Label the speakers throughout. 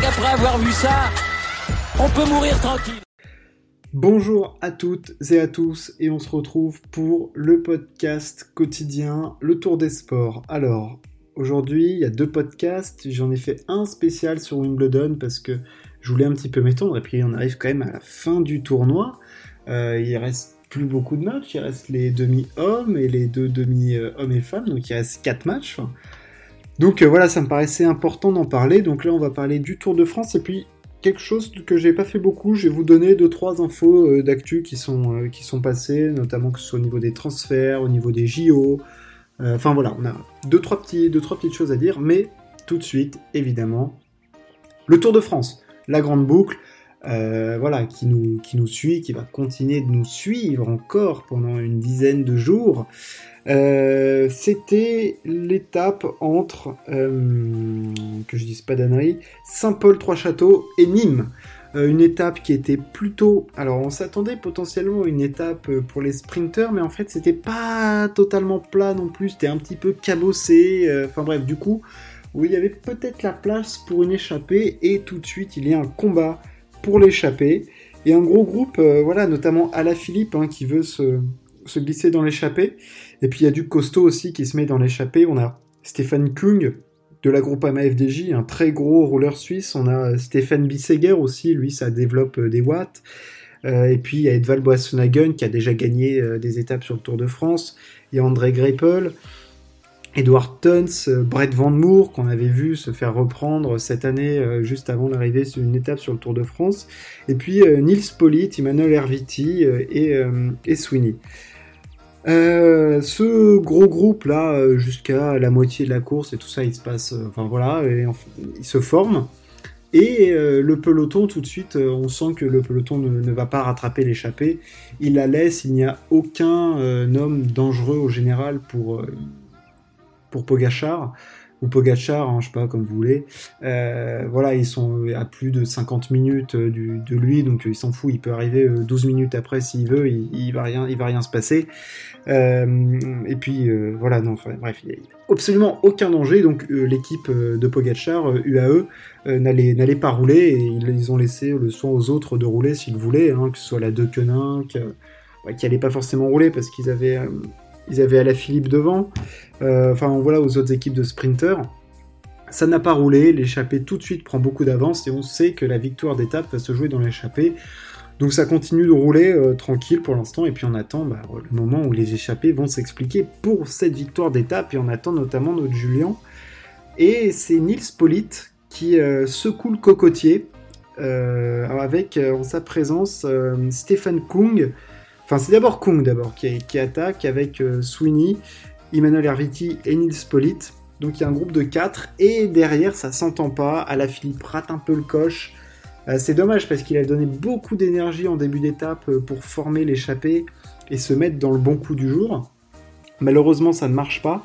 Speaker 1: qu'après avoir vu ça, on peut mourir tranquille.
Speaker 2: Bonjour à toutes et à tous et on se retrouve pour le podcast quotidien Le Tour des Sports. Alors, aujourd'hui il y a deux podcasts, j'en ai fait un spécial sur Wimbledon parce que je voulais un petit peu m'étendre et puis on arrive quand même à la fin du tournoi. Euh, il reste plus beaucoup de matchs, il reste les demi-hommes et les deux demi-hommes et femmes, donc il reste quatre matchs. Donc euh, voilà, ça me paraissait important d'en parler. Donc là, on va parler du Tour de France et puis quelque chose que j'ai pas fait beaucoup. Je vais vous donner deux trois infos euh, d'actu qui sont euh, qui sont passées, notamment que ce soit au niveau des transferts, au niveau des JO. Enfin voilà, on a deux trois petits deux trois petites choses à dire, mais tout de suite, évidemment, le Tour de France, la grande boucle. Euh, voilà, qui nous, suit, qui va continuer de nous suivre encore pendant une dizaine de jours. Euh, c'était l'étape entre, euh, que je dise pas d'annerie, Saint-Paul-Trois-Châteaux et Nîmes. une étape qui était plutôt... Alors on s'attendait potentiellement à une étape pour les sprinters, mais en fait c'était pas totalement plat non plus, c'était un petit peu cabossé. Enfin bref, du coup, où il y avait peut-être la place pour une échappée, et tout de suite il y a un combat pour l'échapper. Et un gros groupe, euh, voilà, notamment Alaphilippe hein, qui veut se, glisser dans l'échappée. Et puis il y a du costaud aussi qui se met dans l'échappée. On a Stéphane Kung de la groupe FDJ, un très gros rouleur suisse. On a Stéphane Bisseger aussi, lui ça développe euh, des watts. Euh, et puis il y a Edvald Boassonagen qui a déjà gagné des étapes sur le Tour de France. Il y a André Greipel. Edward Tuns, euh, Brett Van Moor, qu'on avait vu se faire reprendre cette année euh, juste avant l'arrivée sur une étape sur le Tour de France, et puis euh, Nils Polit, Emmanuel Herviti et, et, Sweeney. ce gros groupe là, jusqu'à la moitié de la course et tout ça, il se passe, enfin voilà, il se forme. Et le peloton, tout de suite, on sent que le peloton ne, ne va pas rattraper l'échappée. Il la laisse, il n'y a aucun homme dangereux au général pour Pogachar ou Pogachar, hein, je sais pas comme vous voulez. Euh, voilà, ils sont à plus de 50 minutes euh, de lui, donc euh, il s'en fout, il peut arriver 12 minutes après s'il veut, il, va rien, il va rien se passer. et puis voilà, non, bref, absolument aucun danger. Donc l'équipe de Pogachar, UAE, n'allait pas rouler et ils, ont laissé le soin aux autres de rouler s'ils voulaient, hein, que ce soit la De Quenin, qui n'allait pas forcément rouler parce qu'ils avaient ils avaient à la Philippe devant. Euh, enfin, voilà, aux autres équipes de sprinters. Ça n'a pas roulé, l'échappée tout de suite prend beaucoup d'avance et on sait que la victoire d'étape va se jouer dans l'échappée. Donc ça continue de rouler euh, tranquille pour l'instant et puis on attend bah, le moment où les échappées vont s'expliquer pour cette victoire d'étape et on attend notamment notre Julien. Et c'est Nils Polit qui euh, secoue le cocotier avec en sa présence Stéphane Kung C'est d'abord Kung d'abord qui, attaque avec euh, Sweeney, Emmanuel Herviti et Nils Polit. Donc il y a un groupe de 4 et derrière ça s'entend pas. À la Philippe rate un peu le coche. Euh, c'est dommage parce qu'il a donné beaucoup d'énergie en début d'étape euh, pour former l'échappée et se mettre dans le bon coup du jour. Malheureusement ça ne marche pas.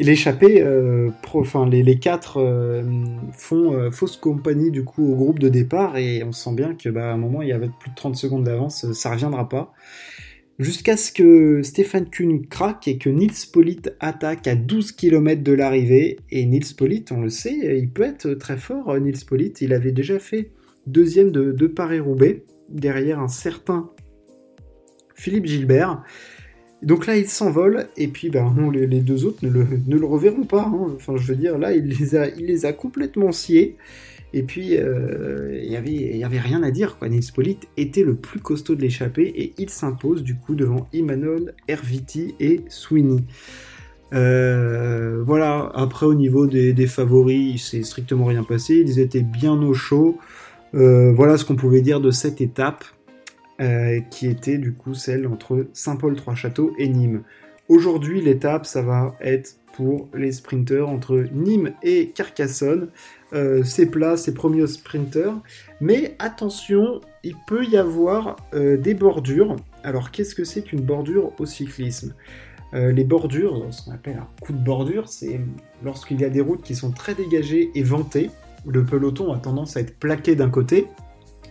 Speaker 2: Et l'échappée, euh, enfin les, quatre euh, font euh, fausse compagnie du coup au groupe de départ et on sent bien que bah, à un moment il y avait plus de 30 secondes d'avance, ça reviendra pas. Jusqu'à ce que Stéphane Kuhn craque et que Nils Polit attaque à 12 km de l'arrivée. Et Nils Polit, on le sait, il peut être très fort. Nils Polit, il avait déjà fait deuxième de, de Paris-Roubaix derrière un certain Philippe Gilbert. Donc là, il s'envole, et puis ben, les, deux autres ne le, reverront pas. Hein. Enfin, je veux dire, là, il les a, complètement sciés. Et puis, euh, il n'y avait, rien à dire. Quoi. Était le plus costaud de l'échappée, et il s'impose du coup devant Imanol, Herviti et Sweeney. Euh, voilà, après au niveau des, favoris, il s'est strictement rien passé, ils étaient bien au chaud. Euh, voilà ce qu'on pouvait dire de cette étape. Euh, qui était du coup celle entre Saint-Paul-Trois-Châteaux et Nîmes. Aujourd'hui, l'étape, ça va être pour les sprinteurs entre Nîmes et Carcassonne. Euh, c'est plat, c'est promis aux sprinteurs. Mais attention, il peut y avoir euh, des bordures. Alors, qu'est-ce que c'est qu'une bordure au cyclisme? Les bordures, ce qu'on appelle un coup de bordure, c'est lorsqu'il y a des routes qui sont très dégagées et ventées. Le peloton a tendance à être plaqué d'un côté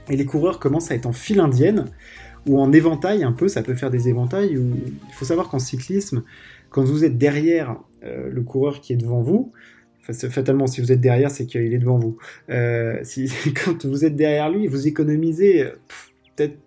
Speaker 2: et les coureurs commencent à être en file indienne ou en éventail un peu, ça peut faire des éventails. Il faut savoir qu'en cyclisme, quand vous êtes derrière euh, le coureur qui est devant vous, fatalement, si vous êtes derrière, c'est qu'il est devant vous. Euh, si, quand vous êtes derrière lui, vous économisez peut-être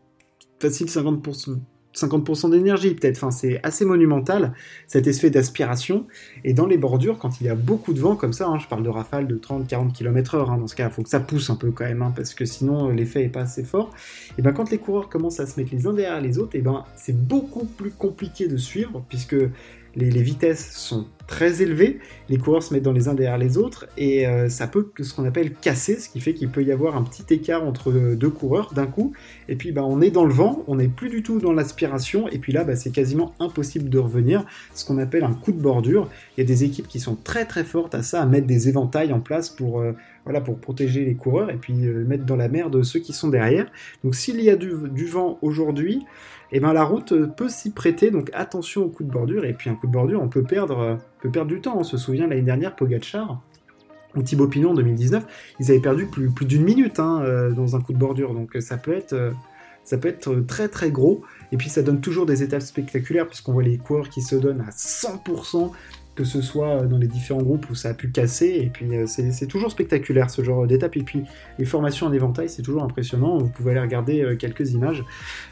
Speaker 2: facile 50%, 50% d'énergie peut-être, enfin c'est assez monumental cet effet d'aspiration, et dans les bordures, quand il y a beaucoup de vent comme ça, hein, je parle de rafales de 30-40 km h dans ce cas, il faut que ça pousse un peu quand même, hein, parce que sinon euh, l'effet est pas assez fort, et ben quand les coureurs commencent à se mettre les uns derrière les autres, et ben c'est beaucoup plus compliqué de suivre, puisque les, vitesses sont très élevées, les coureurs se mettent dans les uns derrière les autres, et euh, ça peut ce qu'on appelle casser, ce qui fait qu'il peut y avoir un petit écart entre deux coureurs d'un coup, et puis bah, on est dans le vent, on n'est plus du tout dans l'aspiration, et puis là bah, c'est quasiment impossible de revenir, ce qu'on appelle un coup de bordure. Il y a des équipes qui sont très très fortes à ça, à mettre des éventails en place pour, euh, voilà, pour protéger les coureurs, et puis euh, mettre dans la merde ceux qui sont derrière. Donc s'il y a du vent aujourd'hui, et eh ben la route peut s'y prêter, donc attention au coup de bordure, et puis un coup de bordure, on peut perdre, peut perdre du temps. On se souvient l'année dernière, Pogachar, ou Thibaut Pinot en 2019, ils avaient perdu plus, d'une minute hein, euh, dans un coup de bordure, donc ça peut être euh, ça peut être très très gros, et puis ça donne toujours des étapes spectaculaires, puisqu'on voit les coureurs qui se donnent à 100%, que ce soit dans les différents groupes où ça a pu casser, et puis euh, c'est toujours spectaculaire ce genre d'étape, et puis les formations en éventail c'est toujours impressionnant, vous pouvez aller regarder euh, quelques images,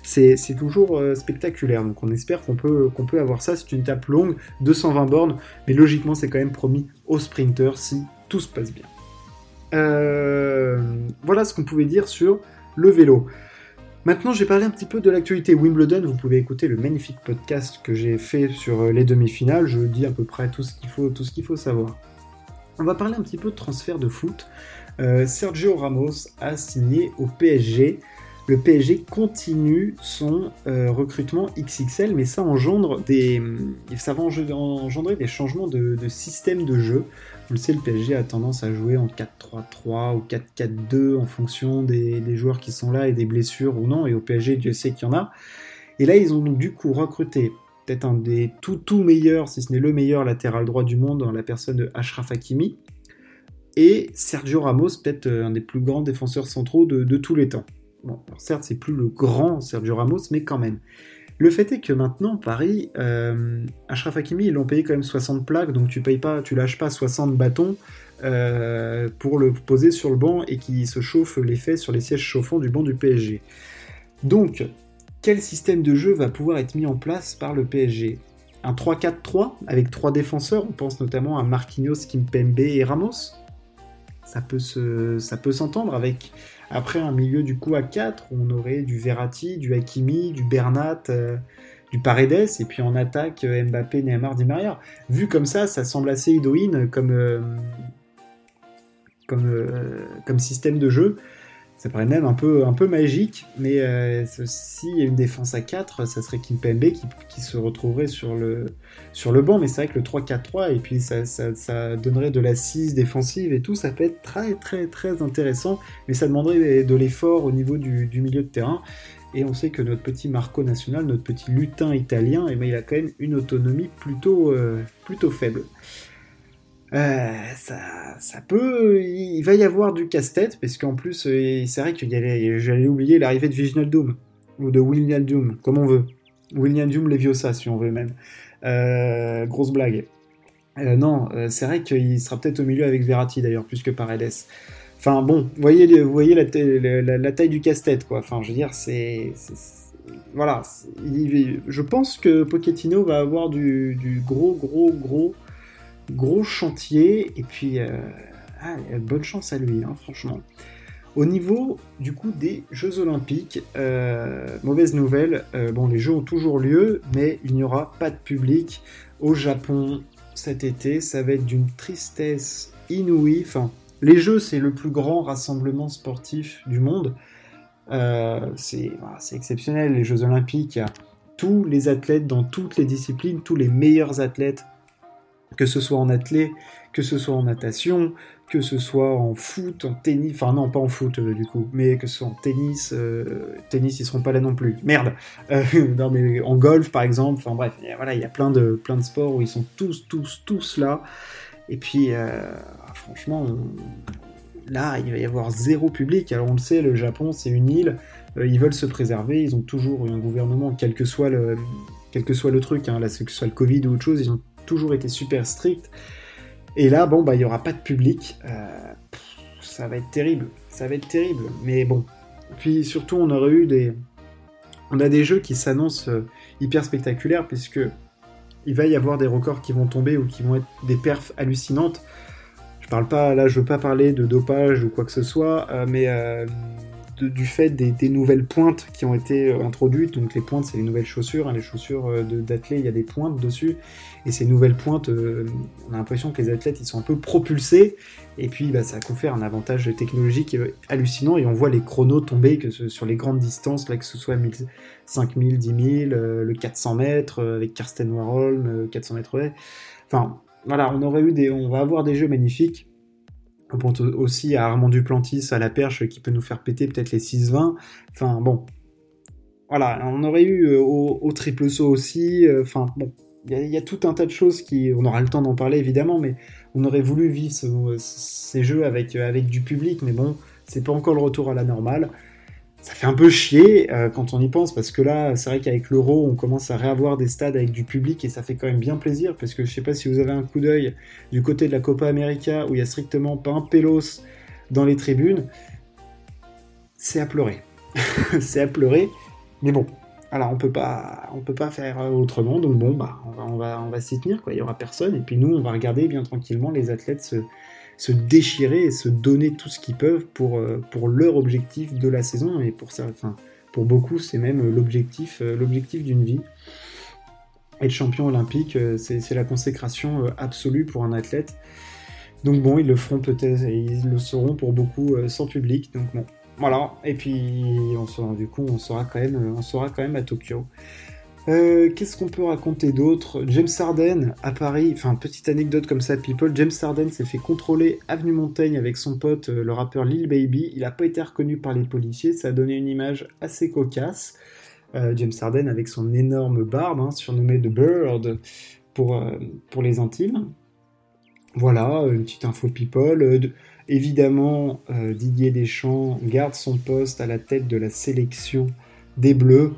Speaker 2: c'est toujours euh, spectaculaire, donc on espère qu'on peut, peut avoir ça, c'est une étape longue, 220 bornes, mais logiquement c'est quand même promis aux sprinters si tout se passe bien. voilà ce qu'on pouvait dire sur le vélo. Maintenant, j'ai parlé un petit peu de l'actualité Wimbledon. Vous pouvez écouter le magnifique podcast que j'ai fait sur euh, les demi-finales. Je dis à peu près tout ce qu'il faut, tout ce qu'il faut savoir. On va parler un petit peu de transfert de foot. Euh, Sergio Ramos a signé au PSG. Le PSG continue son euh, recrutement XXL, mais ça engendre des, ça va engendrer des changements de, système de jeu. On le sait, le PSG a tendance à jouer en 4-3-3 ou 4-4-2 en fonction des, joueurs qui sont là et des blessures ou non. Et au PSG, Dieu sait qu'il y en a. Et là, ils ont donc du coup recruté peut-être un des tout tout meilleurs, si ce n'est le meilleur latéral droit du monde, dans la personne de Ashraf Hakimi. Et Sergio Ramos, peut-être euh, un des plus grands défenseurs centraux de, tous les temps. Certes, c'est plus le grand Sergio Ramos, mais quand même. Le fait est que maintenant, Paris, euh, Ashraf Hakimi, ils l'ont payé quand même 60 plaques, donc tu payes pas, tu lâches pas 60 bâtons euh, pour le poser sur le banc et qui se chauffe les fesses sur les sièges chauffants du banc du PSG. Donc, quel système de jeu va pouvoir être mis en place par le PSG Un 3-4-3 avec trois défenseurs, on pense notamment à Marquinhos, Kimpembe et Ramos? Ça peut se, ça peut s'entendre avec après un milieu du coup à 4 on aurait du Verratti, du Hakimi, du Bernat, euh, du Paredes et puis en attaque euh, Mbappé, Neymar, Di Maria. Vu comme ça, ça semble assez idoine comme euh, comme, comme système de jeu ça paraît même un peu, un peu magique, mais euh, s'il y a une défense à 4, ça serait Kimpembe qui, qui se retrouverait sur le, banc, mais c'est vrai que le 3-4-3, et puis ça, donnerait de l'assise défensive et tout, ça peut être très très très intéressant, mais ça demanderait de l'effort au niveau du, milieu de terrain, et on sait que notre petit Marco National, notre petit lutin italien, eh ben, il a quand même une autonomie plutôt, euh, plutôt faible. Euh, ça, ça peut. Il va y avoir du casse-tête, parce qu'en plus, euh, c'est vrai que j'allais oublier l'arrivée de Doom ou de William Doom, comme on veut. William Doom Leviosa, si on veut même. Euh, grosse blague. non, c'est vrai qu'il sera peut-être au milieu avec Verratti d'ailleurs, plus que Paredes. Enfin bon, vous voyez, vous voyez la, taille du casse-tête, quoi. Enfin, je veux dire, c'est. Voilà. je pense que Pochettino va avoir du gros, gros, gros gros chantier, et puis euh, ah, bonne chance à lui, hein, franchement. Au niveau du coup des Jeux Olympiques, euh, mauvaise nouvelle, euh, bon les Jeux ont toujours lieu, mais il n'y aura pas de public au Japon cet été, ça va être d'une tristesse inouïe. Les Jeux c'est le plus grand rassemblement sportif du monde, c'est exceptionnel les Jeux Olympiques, tous les athlètes dans toutes les disciplines, tous les meilleurs athlètes que ce soit en athlée, que ce soit en natation, que ce soit en foot, en tennis, enfin non pas en foot euh, du coup, mais que ce soit en tennis, euh, tennis ils seront pas là non plus, merde, euh, non mais en golf par exemple, enfin bref, voilà il y a plein de plein de sports où ils sont tous tous tous là, et puis franchement là il va y avoir zéro public, alors on le sait le Japon c'est une île, ils veulent se préserver, ils ont toujours eu un gouvernement quel que soit le quel que soit le truc, hein, que ce soit le Covid ou autre chose, ils ont toujours été super strict. Et là, bon, bah, il n'y aura pas de public. ça va être terrible. Ça va être terrible. Mais bon. Puis surtout, on aurait eu des. On a des jeux qui s'annoncent hyper spectaculaires, puisque il va y avoir des records qui vont tomber ou qui vont être des perfs hallucinantes. Je parle pas, là, je veux pas parler de dopage ou quoi que ce soit, mais du fait des, nouvelles pointes qui ont été euh, introduites. Donc les pointes, c'est les nouvelles chaussures. Hein, les chaussures euh, d'athlètes, il y a des pointes dessus. Et ces nouvelles pointes, euh, on a l'impression que les athlètes, ils sont un peu propulsés. Et puis bah, ça confère un avantage technologique hallucinant. Et on voit les chronos tomber que sur les grandes distances, là, que ce soit 5000, 10 000, le 400 mètres avec Karsten Warholm, 400 mètres. Enfin, voilà, on aurait eu des, on va avoir des jeux magnifiques. On pense aussi à Armand Duplantis à la perche qui peut nous faire péter peut-être les 6-20. Enfin bon, voilà, on aurait eu euh, au, triple saut aussi. Euh, enfin bon, il y, a tout un tas de choses qui, on aura le temps d'en parler évidemment, mais on aurait voulu vivre ces jeux avec, euh, avec du public, mais bon, c'est pas encore le retour à la normale ça fait un peu chier euh, quand on y pense parce que là, c'est vrai qu'avec l'euro, on commence à réavoir des stades avec du public et ça fait quand même bien plaisir parce que je sais pas si vous avez un coup d'œil du côté de la Copa América où il y a strictement pas un pélos dans les tribunes, c'est à pleurer. c'est à pleurer, mais bon. Alors on peut pas, on peut pas faire autrement, donc bon, bah on va, s'y tenir. Il y aura personne et puis nous, on va regarder bien tranquillement les athlètes se, se déchirer et se donner tout ce qu'ils peuvent pour, euh, pour leur objectif de la saison. Et pour ça, enfin, pour beaucoup, c'est même l'objectif, euh, l'objectif d'une vie. Être champion olympique, euh, c'est la consécration absolue pour un athlète. Donc bon, ils le feront peut-être ils le seront pour beaucoup sans public. Donc bon, voilà. Et puis du coup, on sera quand même à Tokyo. Euh, qu'est-ce qu'on peut raconter d'autre? James Harden à Paris, enfin petite anecdote comme ça, people. James Harden s'est fait contrôler avenue Montaigne avec son pote, euh, le rappeur Lil Baby. Il n'a pas été reconnu par les policiers, ça a donné une image assez cocasse. Euh, James Harden avec son énorme barbe, hein, surnommé The Bird pour, pour les intimes. Voilà, une petite info people. évidemment, Didier Deschamps garde son poste à la tête de la sélection des Bleus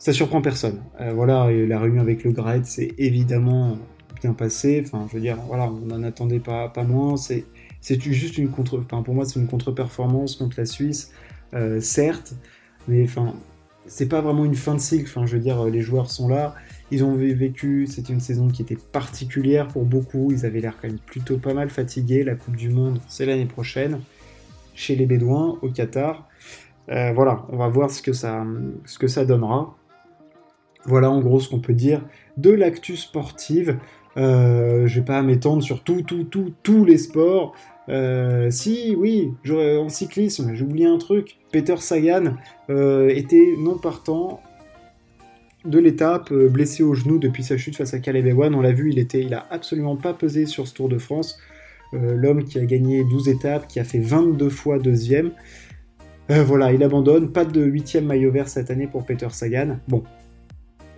Speaker 2: ça surprend personne. Euh, voilà, la réunion avec le Gret, c'est évidemment bien passé. Enfin, je veux dire, voilà, on n'en attendait pas, pas moins. C'est, c'est juste une contre, enfin, pour moi, c'est une contre-performance contre la Suisse, euh, certes, mais enfin, c'est pas vraiment une fin de cycle. Enfin, je veux dire, les joueurs sont là, ils ont vécu, c'était une saison qui était particulière pour beaucoup. Ils avaient l'air quand même plutôt pas mal fatigués. La Coupe du Monde, c'est l'année prochaine, chez les Bédouins, au Qatar. Euh, voilà, on va voir ce que ça, ce que ça donnera. Voilà en gros ce qu'on peut dire de l'actu sportive. Euh, je vais pas m'étendre sur tout, tout, tout, tous les sports. Euh, si, oui, en cyclisme, j'ai oublié un truc. Peter Sagan euh, était non partant de l'étape, blessé au genou depuis sa chute face à Caleb Ewan. On l'a vu, il était, a absolument pas pesé sur ce Tour de France. L'homme qui a gagné 12 étapes, qui a fait 22 fois deuxième. voilà, il abandonne. Pas de huitième maillot vert cette année pour Peter Sagan. Bon,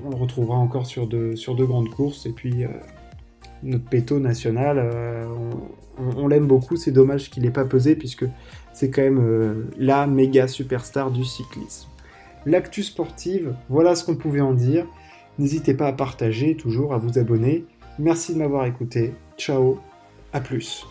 Speaker 2: on le retrouvera encore sur deux, grandes courses. Et puis, euh, notre péto national, euh, on, l'aime beaucoup. C'est dommage qu'il n'ait pas pesé, puisque c'est quand même euh, la méga superstar du cyclisme. L'actu sportive, voilà ce qu'on pouvait en dire. N'hésitez pas à partager, toujours à vous abonner. Merci de m'avoir écouté. Ciao, à plus.